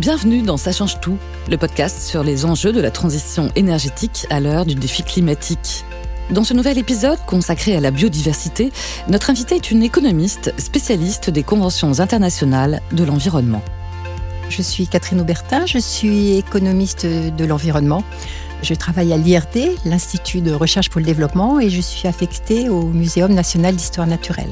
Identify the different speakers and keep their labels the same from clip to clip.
Speaker 1: Bienvenue dans Ça change tout, le podcast sur les enjeux de la transition énergétique à l'heure du défi climatique. Dans ce nouvel épisode consacré à la biodiversité, notre invitée est une économiste spécialiste des conventions internationales de l'environnement.
Speaker 2: Je suis Catherine Aubertin, je suis économiste de l'environnement. Je travaille à l'IRD, l'Institut de recherche pour le développement, et je suis affectée au Muséum national d'histoire naturelle.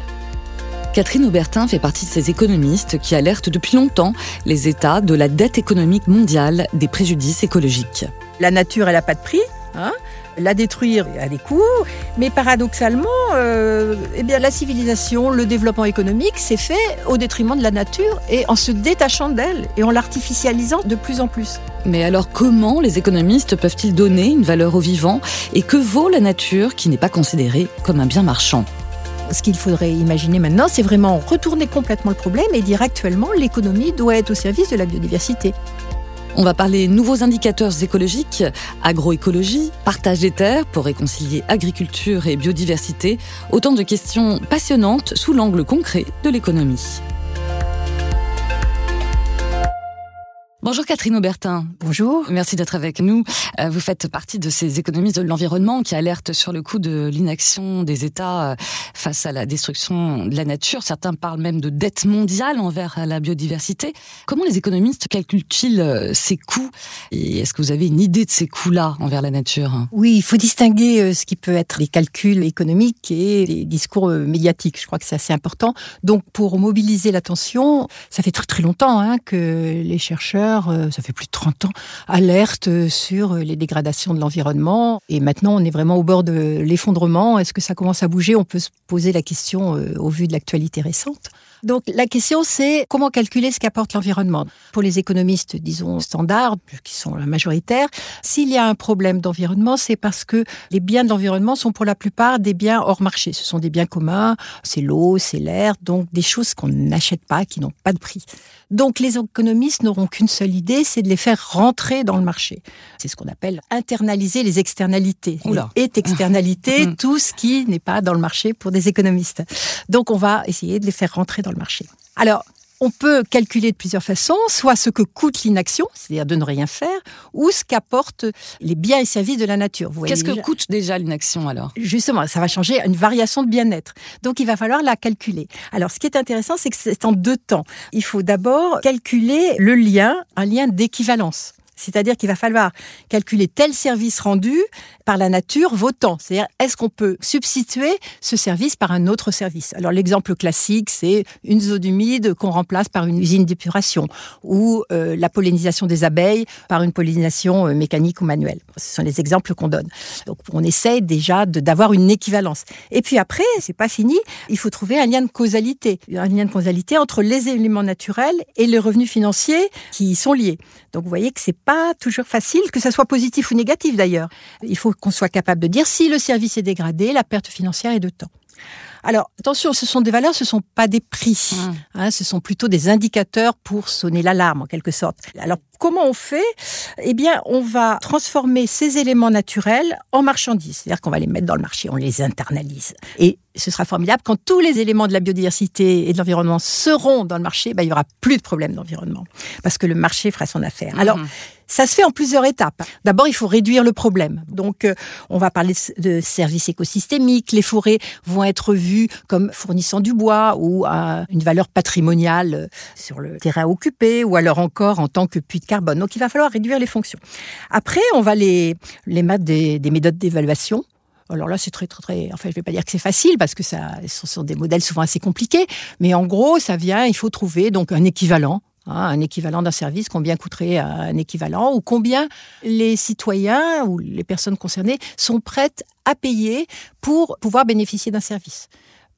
Speaker 1: Catherine Aubertin fait partie de ces économistes qui alertent depuis longtemps les États de la dette économique mondiale des préjudices écologiques.
Speaker 2: La nature, elle n'a pas de prix. Hein la détruire a des coûts, mais paradoxalement, euh, eh bien, la civilisation, le développement économique s'est fait au détriment de la nature et en se détachant d'elle et en l'artificialisant de plus en plus.
Speaker 1: Mais alors comment les économistes peuvent-ils donner une valeur au vivant et que vaut la nature qui n'est pas considérée comme un bien marchand?
Speaker 2: Ce qu'il faudrait imaginer maintenant, c'est vraiment retourner complètement le problème et dire actuellement l'économie doit être au service de la biodiversité.
Speaker 1: On va parler nouveaux indicateurs écologiques, agroécologie, partage des terres pour réconcilier agriculture et biodiversité, autant de questions passionnantes sous l'angle concret de l'économie. Bonjour Catherine Aubertin.
Speaker 2: Bonjour.
Speaker 1: Merci d'être avec nous. Euh, vous faites partie de ces économistes de l'environnement qui alertent sur le coût de l'inaction des États euh, face à la destruction de la nature. Certains parlent même de dette mondiale envers la biodiversité. Comment les économistes calculent-ils euh, ces coûts? Et est-ce que vous avez une idée de ces coûts-là envers la nature?
Speaker 2: Oui, il faut distinguer ce qui peut être les calculs économiques et les discours médiatiques. Je crois que c'est assez important. Donc pour mobiliser l'attention, ça fait très très longtemps hein, que les chercheurs euh, ça fait plus de 30 ans, alerte sur les dégradations de l'environnement. Et maintenant, on est vraiment au bord de l'effondrement. Est-ce que ça commence à bouger? On peut se poser la question euh, au vu de l'actualité récente. Donc la question c'est comment calculer ce qu'apporte l'environnement. Pour les économistes, disons standards, qui sont la majoritaire, s'il y a un problème d'environnement, c'est parce que les biens de l'environnement sont pour la plupart des biens hors marché. Ce sont des biens communs, c'est l'eau, c'est l'air, donc des choses qu'on n'achète pas, qui n'ont pas de prix. Donc les économistes n'auront qu'une seule idée, c'est de les faire rentrer dans le marché. C'est ce qu'on appelle internaliser les externalités. Et externalité mmh. tout ce qui n'est pas dans le marché pour des économistes. Donc on va essayer de les faire rentrer dans le marché. Alors, on peut calculer de plusieurs façons, soit ce que coûte l'inaction, c'est-à-dire de ne rien faire, ou ce qu'apportent les biens et services de la nature.
Speaker 1: Qu'est-ce que coûte déjà l'inaction alors?
Speaker 2: Justement, ça va changer une variation de bien-être. Donc il va falloir la calculer. Alors ce qui est intéressant, c'est que c'est en deux temps. Il faut d'abord calculer le lien, un lien d'équivalence. C'est-à-dire qu'il va falloir calculer tel service rendu par la nature vaut tant. C'est-à-dire, est-ce qu'on peut substituer ce service par un autre service? Alors, l'exemple classique, c'est une zone humide qu'on remplace par une usine d'épuration ou euh, la pollinisation des abeilles par une pollinisation euh, mécanique ou manuelle. Ce sont les exemples qu'on donne. Donc, on essaye déjà d'avoir une équivalence. Et puis après, c'est pas fini. Il faut trouver un lien de causalité, un lien de causalité entre les éléments naturels et les revenus financiers qui y sont liés. Donc, vous voyez que c'est pas toujours facile, que ça soit positif ou négatif d'ailleurs. Il faut qu'on soit capable de dire si le service est dégradé, la perte financière est de temps. Alors attention, ce sont des valeurs, ce ne sont pas des prix. Mmh. Hein, ce sont plutôt des indicateurs pour sonner l'alarme en quelque sorte. Alors comment on fait? Eh bien, on va transformer ces éléments naturels en marchandises. C'est-à-dire qu'on va les mettre dans le marché, on les internalise. Et ce sera formidable quand tous les éléments de la biodiversité et de l'environnement seront dans le marché, ben, il y aura plus de problème d'environnement parce que le marché fera son affaire. Alors mmh. Ça se fait en plusieurs étapes. D'abord, il faut réduire le problème. Donc, euh, on va parler de services écosystémiques. Les forêts vont être vues comme fournissant du bois ou à une valeur patrimoniale sur le terrain occupé ou alors encore en tant que puits de carbone. Donc, il va falloir réduire les fonctions. Après, on va les, les mettre des, des méthodes d'évaluation alors là, c'est très, très, très. Enfin, je vais pas dire que c'est facile parce que ça, ce sont des modèles souvent assez compliqués. Mais en gros, ça vient, il faut trouver donc un équivalent un équivalent d'un service, combien coûterait un équivalent, ou combien les citoyens ou les personnes concernées sont prêtes à payer pour pouvoir bénéficier d'un service.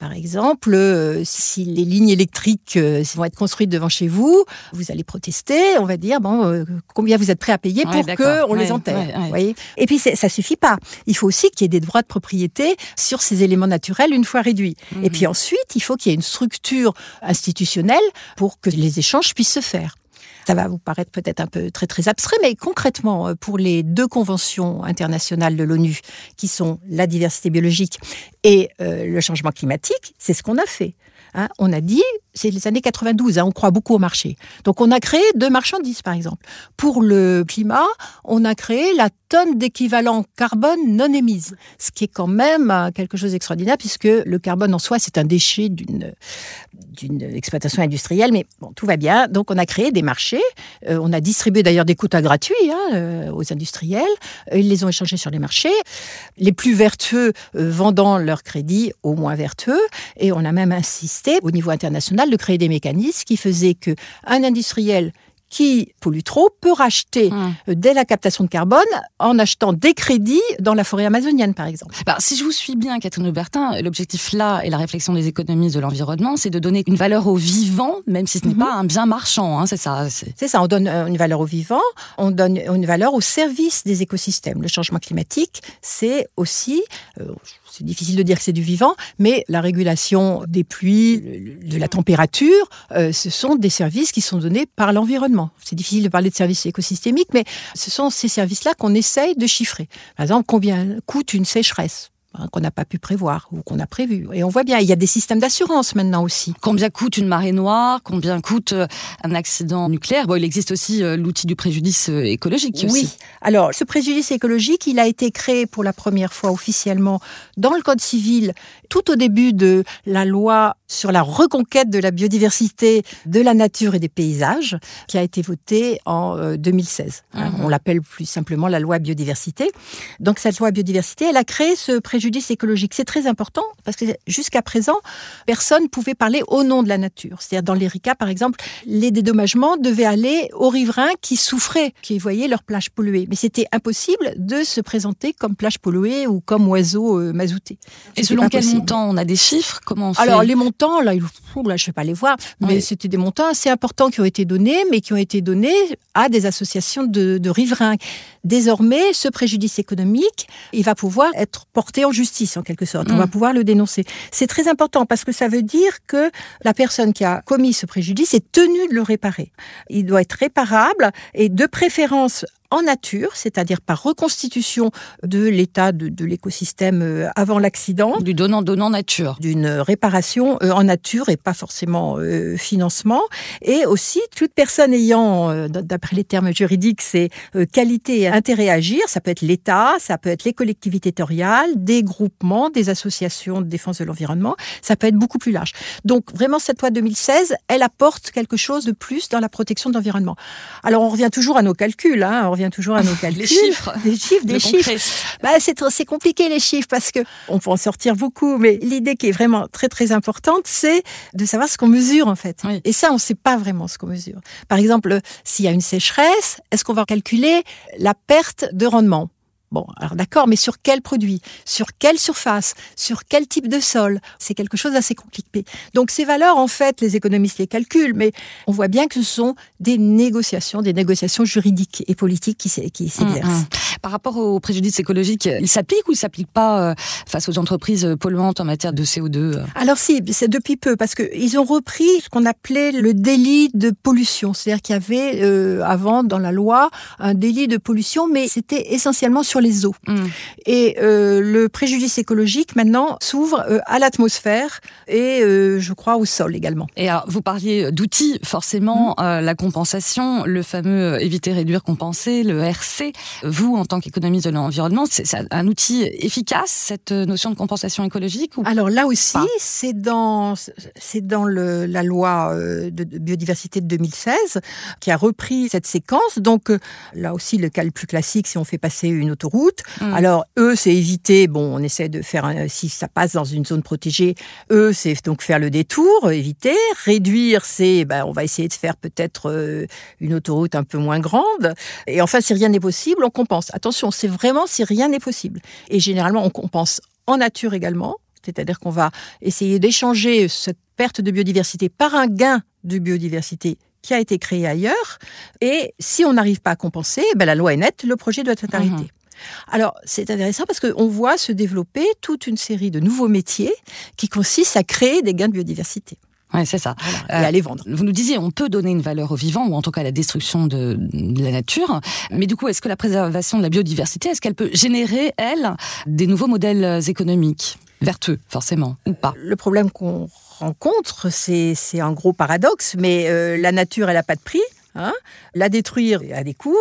Speaker 2: Par exemple, euh, si les lignes électriques euh, vont être construites devant chez vous, vous allez protester, on va dire bon euh, combien vous êtes prêt à payer pour que on les enterre. voyez Et puis ça suffit pas. Il faut aussi qu'il y ait des droits de propriété sur ces éléments naturels une fois réduits. Et puis mhm. ensuite, il faut qu'il y ait une structure institutionnelle pour que les échanges puissent se faire. Ça va vous paraître peut-être un peu très très abstrait, mais concrètement, euh, pour les deux conventions internationales de l'ONU, qui sont la diversité biologique et euh, le changement climatique, c'est ce qu'on a fait. Hein. on a dit c'est les années 92, hein, on croit beaucoup au marché. Donc on a créé deux marchandises, par exemple. Pour le climat, on a créé la tonne d'équivalent carbone non émise, ce qui est quand même euh, quelque chose d'extraordinaire, puisque le carbone en soi, c'est un déchet d'une exploitation industrielle, mais bon, tout va bien. Donc on a créé des marchés, euh, on a distribué d'ailleurs des quotas gratuits hein, euh, aux industriels, ils les ont échangés sur les marchés, les plus vertueux vendant leurs crédits aux moins vertueux, et on a même insisté au niveau international de créer des mécanismes qui faisaient que un industriel qui pollue trop peut racheter euh, dès la captation de carbone en achetant des crédits dans la forêt amazonienne, par exemple.
Speaker 1: Bah, si je vous suis bien, Catherine Aubertin, l'objectif là et la réflexion des économistes de l'environnement, c'est de donner une valeur au vivant, même si ce n'est mhm. pas un bien marchand. Hein, c'est ça.
Speaker 2: C'est ça. On donne euh, une valeur au vivant, on donne une valeur au service des écosystèmes. Le changement climatique, c'est aussi, euh, c'est difficile de dire que c'est du vivant, mais la régulation des pluies, de la température, euh, ce sont des services qui sont donnés par l'environnement. C'est difficile de parler de services écosystémiques, mais ce sont ces services-là qu'on essaye de chiffrer. Par exemple, combien coûte une sécheresse? Hein, qu'on n'a pas pu prévoir ou qu'on a prévu. Et on voit bien, il y a des systèmes d'assurance maintenant aussi.
Speaker 1: Combien coûte une marée noire? Combien coûte euh, un accident nucléaire? Bon, il existe aussi euh, l'outil du préjudice euh, écologique.
Speaker 2: Oui. Alors, ce préjudice écologique, il a été créé pour la première fois officiellement dans le Code civil tout au début de la loi sur la reconquête de la biodiversité, de la nature et des paysages, qui a été votée en 2016. Hein, mhm. On l'appelle plus simplement la loi biodiversité. Donc, cette loi biodiversité, elle a créé ce préjudice écologique. C'est très important parce que jusqu'à présent, personne pouvait parler au nom de la nature. C'est-à-dire dans l'ERICA, par exemple, les dédommagements devaient aller aux riverains qui souffraient, qui voyaient leur plage polluée. Mais c'était impossible de se présenter comme plage polluée ou comme oiseau euh, mazouté.
Speaker 1: Et selon quel montant? On a des chiffres? Comment on fait?
Speaker 2: Alors les montants, là, là je ne vais pas les voir, mais c'était des montants assez importants qui ont été donnés, mais qui ont été donnés à des associations de, de riverains. Désormais, ce préjudice économique, il va pouvoir être porté en justice en quelque sorte. On va mm. pouvoir le dénoncer. C'est très important parce que ça veut dire que la personne qui a commis ce préjudice est tenue de le réparer. Il doit être réparable et de préférence en nature, c'est-à-dire par reconstitution de l'état de, l'écosystème euh, avant l'accident.
Speaker 1: Du donnant-donnant nature.
Speaker 2: D'une réparation euh, en nature et pas forcément euh, financement. Et aussi, toute personne ayant, d'après les termes juridiques, c'est qualité et intérêt à agir, ça peut être l'État, ça peut être les collectivités territoriales, des groupements, des associations de défense de l'environnement, ça peut être beaucoup plus large. Donc vraiment, cette loi 2016, elle apporte quelque chose de plus dans la protection de l'environnement. Alors on revient toujours à nos calculs, hein, on revient toujours à nos calculs.
Speaker 1: Les chiffres.
Speaker 2: Des chiffres, des chiffres. Bah, c'est compliqué les chiffres parce que on peut en sortir beaucoup, mais l'idée qui est vraiment très très importante, c'est de savoir ce qu'on mesure en fait. Et ça, on ne sait pas vraiment ce qu'on mesure. Par exemple, s'il y a une sécheresse, est-ce qu'on va calculer la perte de rendement? Bon, alors d'accord, mais sur quel produit? Sur quelle surface? Sur quel type de sol? C'est quelque chose d'assez compliqué. Donc ces valeurs, en fait, les économistes les calculent, mais on voit bien que ce sont des négociations, des négociations juridiques et politiques qui s'exercent. Hum, hum.
Speaker 1: Par rapport au préjudice écologique, il s'applique ou il s'applique pas euh, face aux entreprises polluantes en matière de CO2 euh?
Speaker 2: Alors si, c'est depuis peu, parce qu'ils ont repris ce qu'on appelait le délit de pollution. C'est-à-dire qu'il y avait euh, avant dans la loi un délit de pollution, mais c'était essentiellement sur les eaux. Mm. Et euh, le préjudice écologique maintenant s'ouvre euh, à l'atmosphère et euh, je crois au sol également.
Speaker 1: Et alors, vous parliez d'outils, forcément, mm. la compensation, le fameux éviter, réduire, compenser, le RC. Vous, en tant qu'économiste de l'environnement, c'est un outil efficace, cette notion de compensation écologique ou
Speaker 2: Alors là aussi, c'est dans, c'est dans le, la loi de biodiversité de 2016 qui a repris cette séquence. Donc là aussi, le cas le plus classique, si on fait passer une autoroute route. Mm. Alors eux, c'est éviter. Bon, on essaie de faire si ça passe dans une zone protégée. Eux, c'est donc faire le détour, éviter. Réduire, c'est ben, on va essayer de faire peut-être euh, une autoroute un peu moins grande. Et enfin, si rien n'est possible, on compense. Attention, c'est vraiment si rien n'est possible. Et généralement, on compense en nature également. C'est-à-dire qu'on va essayer d'échanger cette perte de biodiversité par un gain de biodiversité qui a été créé ailleurs. Et si on n'arrive pas à compenser, ben la loi est nette, le projet doit être arrêté. Mhm. Alors, c'est intéressant parce qu'on voit se développer toute une série de nouveaux métiers qui consistent à créer des gains de biodiversité.
Speaker 1: Oui, c'est ça.
Speaker 2: et à les vendre.
Speaker 1: Vous nous disiez, on peut donner une valeur au vivant, ou en tout cas à la destruction de, la nature. Mais du coup, est-ce que la préservation de la biodiversité, est-ce qu'elle peut générer, elle, des nouveaux modèles économiques vertueux, forcément, ou pas?
Speaker 2: Le problème qu'on rencontre, c'est un gros paradoxe, mais euh, la nature, elle n'a pas de prix. Hein la détruire a des coûts,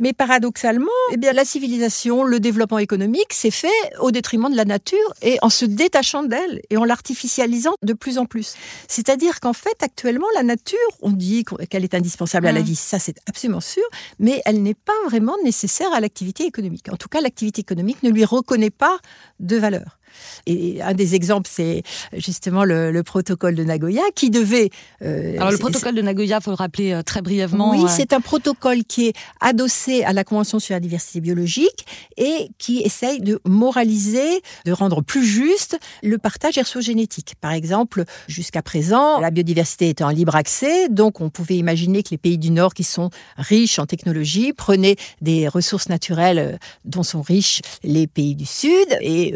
Speaker 2: mais paradoxalement, eh bien, la civilisation, le développement économique s'est fait au détriment de la nature et en se détachant d'elle et en l'artificialisant de plus en plus. C'est-à-dire qu'en fait, actuellement, la nature, on dit qu'elle est indispensable à la mmh. vie, ça c'est absolument sûr, mais elle n'est pas vraiment nécessaire à l'activité économique. En tout cas, l'activité économique ne lui reconnaît pas de valeur. Et un des exemples, c'est justement le, protocole de Nagoya qui devait.
Speaker 1: Euh, Alors le protocole de Nagoya, faut le rappeler euh, très brièvement.
Speaker 2: Oui, euh, c'est un protocole qui est adossé à la Convention sur la diversité biologique et qui essaye de moraliser, de rendre plus juste le partage génétique. Par exemple, jusqu'à présent, la biodiversité était en libre accès, donc on pouvait imaginer que les pays du Nord qui sont riches en technologie prenaient des ressources naturelles dont sont riches les pays du Sud et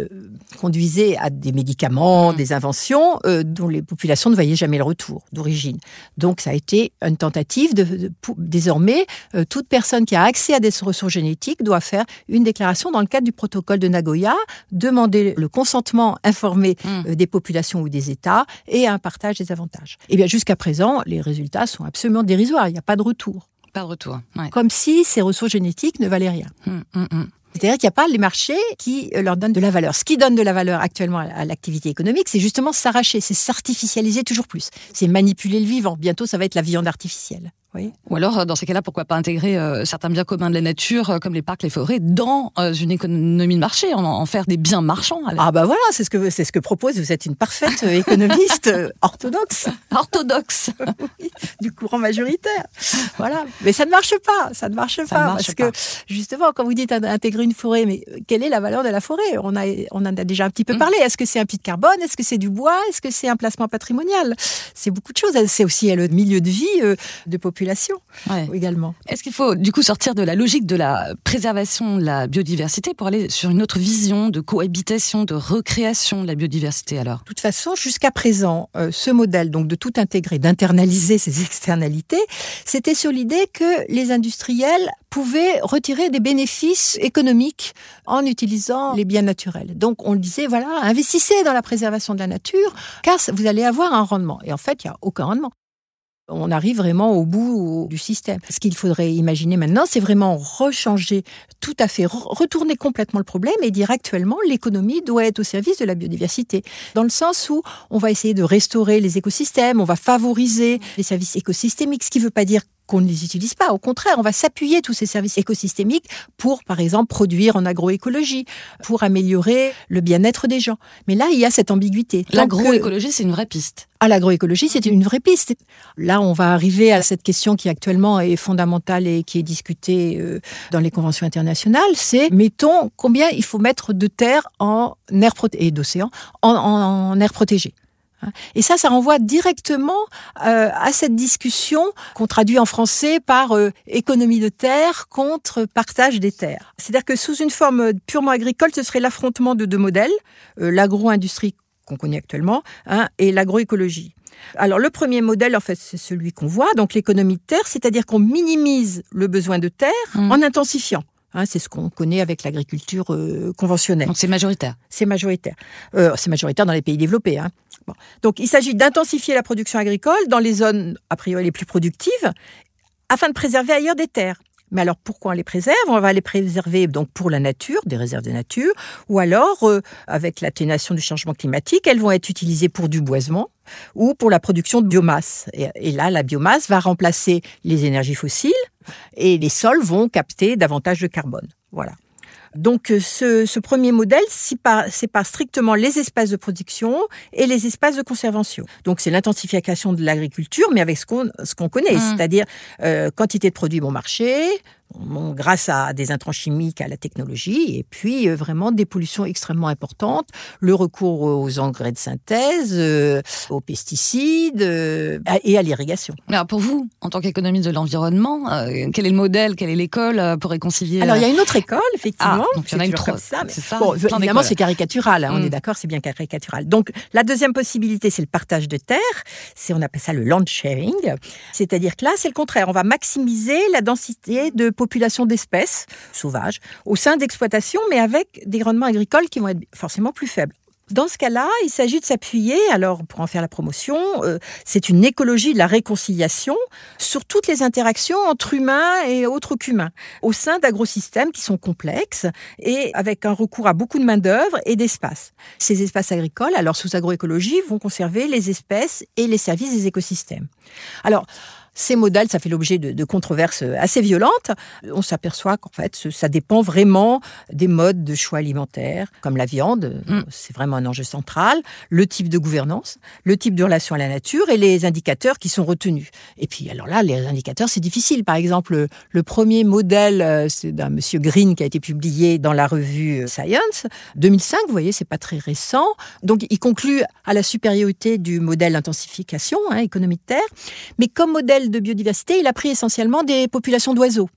Speaker 2: conduisait à des médicaments, mm. des inventions euh, dont les populations ne voyaient jamais le retour d'origine. Donc ça a été une tentative de, désormais euh, toute personne qui a accès à des ressources génétiques doit faire une déclaration dans le cadre du protocole de Nagoya, demander le consentement informé mm. euh, des populations ou des États et un partage des avantages. Et eh bien jusqu'à présent, les résultats sont absolument dérisoires. Il n'y a pas de retour.
Speaker 1: Pas de retour.
Speaker 2: Comme si ces ressources génétiques ne valaient rien. Mm, c'est-à-dire qu'il n'y a pas les marchés qui euh, leur donnent de la valeur. Ce qui donne de la valeur actuellement à l'activité économique, c'est justement s'arracher, c'est s'artificialiser toujours plus. C'est manipuler le vivant. Bientôt, ça va être la viande artificielle.
Speaker 1: Ou alors, euh, dans ces cas-là, pourquoi pas intégrer euh, certains biens communs de la nature, euh, comme les parcs, les forêts, dans une économie de marché, en, faire des biens marchands
Speaker 2: Ah bah voilà, c'est ce que c'est ce que propose. Vous êtes une parfaite économiste orthodoxe.
Speaker 1: Orthodoxe.
Speaker 2: du courant majoritaire. Voilà. Mais ça ne marche pas. Ça ne marche pas parce que justement, quand vous dites intégrer une forêt, mais quelle est la valeur de la forêt? On a on en a déjà un petit peu mm. parlé. Est-ce que c'est un puits de carbone? Est-ce que c'est du bois? Est-ce que c'est un placement patrimonial? C'est beaucoup de choses. C'est aussi le milieu de vie de population également.
Speaker 1: Est-ce qu'il faut du coup sortir de la logique de la préservation de la biodiversité pour aller sur une autre vision de cohabitation, de recréation de la biodiversité alors?
Speaker 2: De toute façon, jusqu'à présent, euh, ce modèle donc de tout intégrer, d'internaliser ces externalités, c'était sur l'idée que les industriels pouvaient retirer des bénéfices économiques en utilisant les biens naturels. Donc on le disait, voilà, investissez dans la préservation de la nature, car vous allez avoir un rendement. Et en fait, il n'y a aucun rendement. On arrive vraiment au bout du système. Ce qu'il faudrait imaginer maintenant, c'est vraiment rechanger tout à fait, retourner complètement le problème et dire actuellement l'économie doit être au service de la biodiversité. Dans le sens où on va essayer de restaurer les écosystèmes, on va favoriser les services écosystémiques, ce qui ne veut pas dire qu'on ne les utilise pas. Au contraire, on va s'appuyer tous ces services écosystémiques pour, par exemple, produire en agroécologie, pour améliorer le bien-être des gens. Mais là, il y a cette ambiguïté.
Speaker 1: L'agroécologie, c'est une vraie piste.
Speaker 2: À l'agroécologie, c'est une vraie piste. Là, on va arriver à cette question qui actuellement est fondamentale et qui est discutée euh, dans les conventions internationales. C'est, mettons, combien il faut mettre de terre en air et d'océan en, en air protégé. Hein. Et ça, ça renvoie directement euh, à cette discussion qu'on traduit en français par euh, économie de terre contre partage des terres. C'est-à-dire que sous une forme purement agricole, ce serait l'affrontement de deux modèles, euh, l'agro-industrie qu'on connaît actuellement hein, et l'agroécologie. Alors le premier modèle, en fait, c'est celui qu'on voit, donc l'économie de terre, c'est-à-dire qu'on minimise le besoin de terre mmh. en intensifiant. Hein, c'est ce qu'on connaît avec l'agriculture euh, conventionnelle.
Speaker 1: Donc c'est majoritaire.
Speaker 2: C'est majoritaire. Euh, c'est majoritaire dans les pays développés. Hein. Donc il s'agit d'intensifier la production agricole dans les zones a priori les plus productives afin de préserver ailleurs des terres. Mais alors pourquoi on les préserve? On va les préserver donc pour la nature, des réserves de nature, ou alors euh, avec l'atténuation du changement climatique, elles vont être utilisées pour du boisement ou pour la production de biomasse. Et, là, la biomasse va remplacer les énergies fossiles et les sols vont capter davantage de carbone. Voilà. Donc euh, ce, premier modèle, pas strictement les espaces de production et les espaces de conservation. Donc c'est l'intensification de l'agriculture, mais avec ce qu'on ce qu'on connaît, mmh. c'est-à-dire euh, quantité de produits bon marché, grâce à des intrants chimiques, à la technologie, et puis euh, vraiment des pollutions extrêmement importantes, le recours aux engrais de synthèse, euh, aux pesticides euh, et à l'irrigation.
Speaker 1: Alors pour vous, en tant qu'économiste de l'environnement, quel est le modèle, quelle est l'école pour réconcilier
Speaker 2: Alors il y a une autre école, effectivement.
Speaker 1: Ah, donc il y en a une trop.
Speaker 2: Ça, bon, évidemment, c'est caricatural, hein, on est mm. d'accord, c'est bien caricatural. Donc la deuxième possibilité, c'est le partage de terre. C'est on appelle ça le land sharing, c'est-à-dire que là, c'est le contraire. On va maximiser la densité de population d'espèces sauvages au sein d'exploitations, mais avec des rendements agricoles qui vont être forcément plus faibles. Dans ce cas-là, il s'agit de s'appuyer, alors pour en faire la promotion, euh, c'est une écologie de la réconciliation sur toutes les interactions entre humains et autres qu'humains, au sein d'agrosystèmes qui sont complexes et avec un recours à beaucoup de main-d'œuvre et d'espace. Ces espaces agricoles, alors sous agroécologie, vont conserver les espèces et les services des écosystèmes. Alors, ces modèles, ça fait l'objet de, controverses assez violentes. On s'aperçoit qu'en fait, ça dépend vraiment des modes de choix alimentaires, comme la viande, mm. c'est vraiment un enjeu central, le type de gouvernance, le type de relation à la nature et les indicateurs qui sont retenus. Et puis, alors là, les indicateurs, c'est difficile. Par exemple, le premier modèle, euh, c'est d'un monsieur Green qui a été publié dans la revue euh, Science, 2005, vous voyez, c'est pas très récent. Donc, il conclut à la supériorité du modèle intensification, hein, économie de terre. Mais comme modèle de biodiversité, il a pris essentiellement des populations d'oiseaux.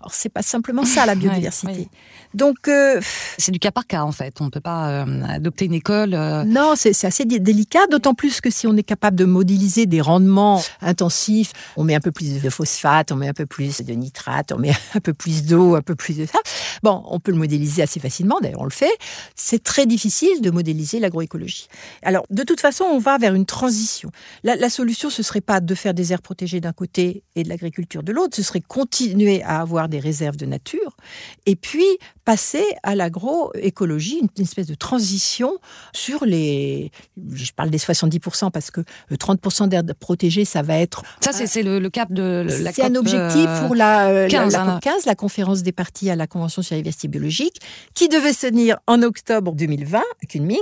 Speaker 2: Alors c'est pas simplement ça la biodiversité.
Speaker 1: Donc euh, c'est du cas par cas en fait. On ne peut pas euh, adopter une école. Euh.
Speaker 2: Non, c'est assez délicat, d'autant plus que si on est capable de modéliser des rendements intensifs, on met un peu plus de phosphate, on met un peu plus de nitrate, on met un peu plus d'eau, un peu plus de ça. Bon, on peut le modéliser assez facilement. D'ailleurs, on le fait. C'est très difficile de modéliser l'agroécologie. Alors de toute façon, on va vers une transition. La, la solution, ce serait pas de faire des aires protégées d'un côté et de l'agriculture de l'autre. Ce serait continuer à avoir des réserves de nature, et puis passer à l'agroécologie, une, espèce de transition sur les... Je parle des 70% parce que 30% euh, d'air protégée, ça va être...
Speaker 1: Ça, c'est le, cap de
Speaker 2: la C'est un objectif pour la, 15, euh, la, COP 15, hein. la conférence des parties à la Convention sur la diversité biologique, qui devait se tenir en octobre 2020 à Kunming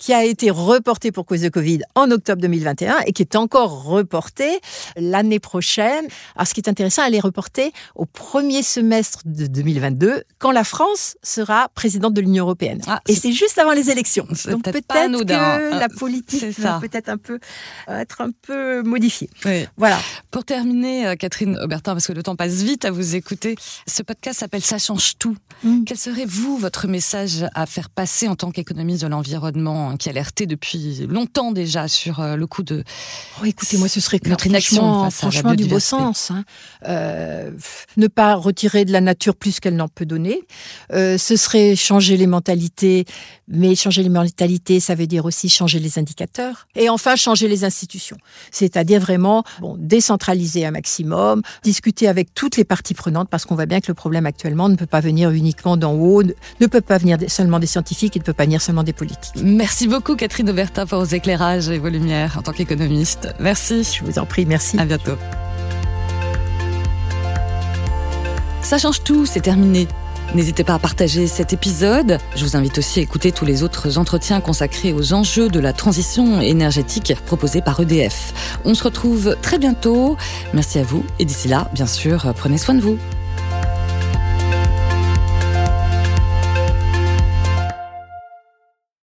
Speaker 2: qui a été reporté pour cause de Covid en octobre 2021 et qui est encore reporté l'année prochaine. Alors, ce qui est intéressant, elle est reportée au premier semestre de 2022, quand la France sera présidente de l'Union européenne. Ah, et c'est juste avant les élections. Donc peut-être que la politique va peut-être un peu être un peu modifiée. Voilà.
Speaker 1: Pour terminer, euh, Catherine Aubertin, parce que le temps passe vite à vous écouter, ce podcast s'appelle Ça change tout. Mm. Quel serait vous votre message à faire passer en tant qu'économiste de l'environnement Hein, qui alertait depuis longtemps déjà sur euh, le coup de.
Speaker 2: Oh, écoutez, moi, ce serait notre inaction franchement du beau sens. Hein. Euh, ne pas retirer de la nature plus qu'elle n'en peut donner. Euh, ce serait changer les mentalités, mais changer les mentalités, ça veut dire aussi changer les indicateurs. Et enfin, changer les institutions. C'est-à-dire vraiment bon, décentraliser un maximum, discuter avec toutes les parties prenantes, parce qu'on voit bien que le problème actuellement ne peut pas venir uniquement d'en haut, ne peut pas venir seulement des scientifiques, il ne peut pas venir seulement des politiques.
Speaker 1: Merci Merci beaucoup Catherine Aubertin pour vos éclairages et vos lumières en tant qu'économiste. Merci.
Speaker 2: Je vous en prie, merci.
Speaker 1: À bientôt. Ça change tout, c'est terminé. N'hésitez pas à partager cet épisode. Je vous invite aussi à écouter tous les autres entretiens consacrés aux enjeux de la transition énergétique proposés par EDF. On se retrouve très bientôt. Merci à vous et d'ici là, bien sûr, prenez soin de vous.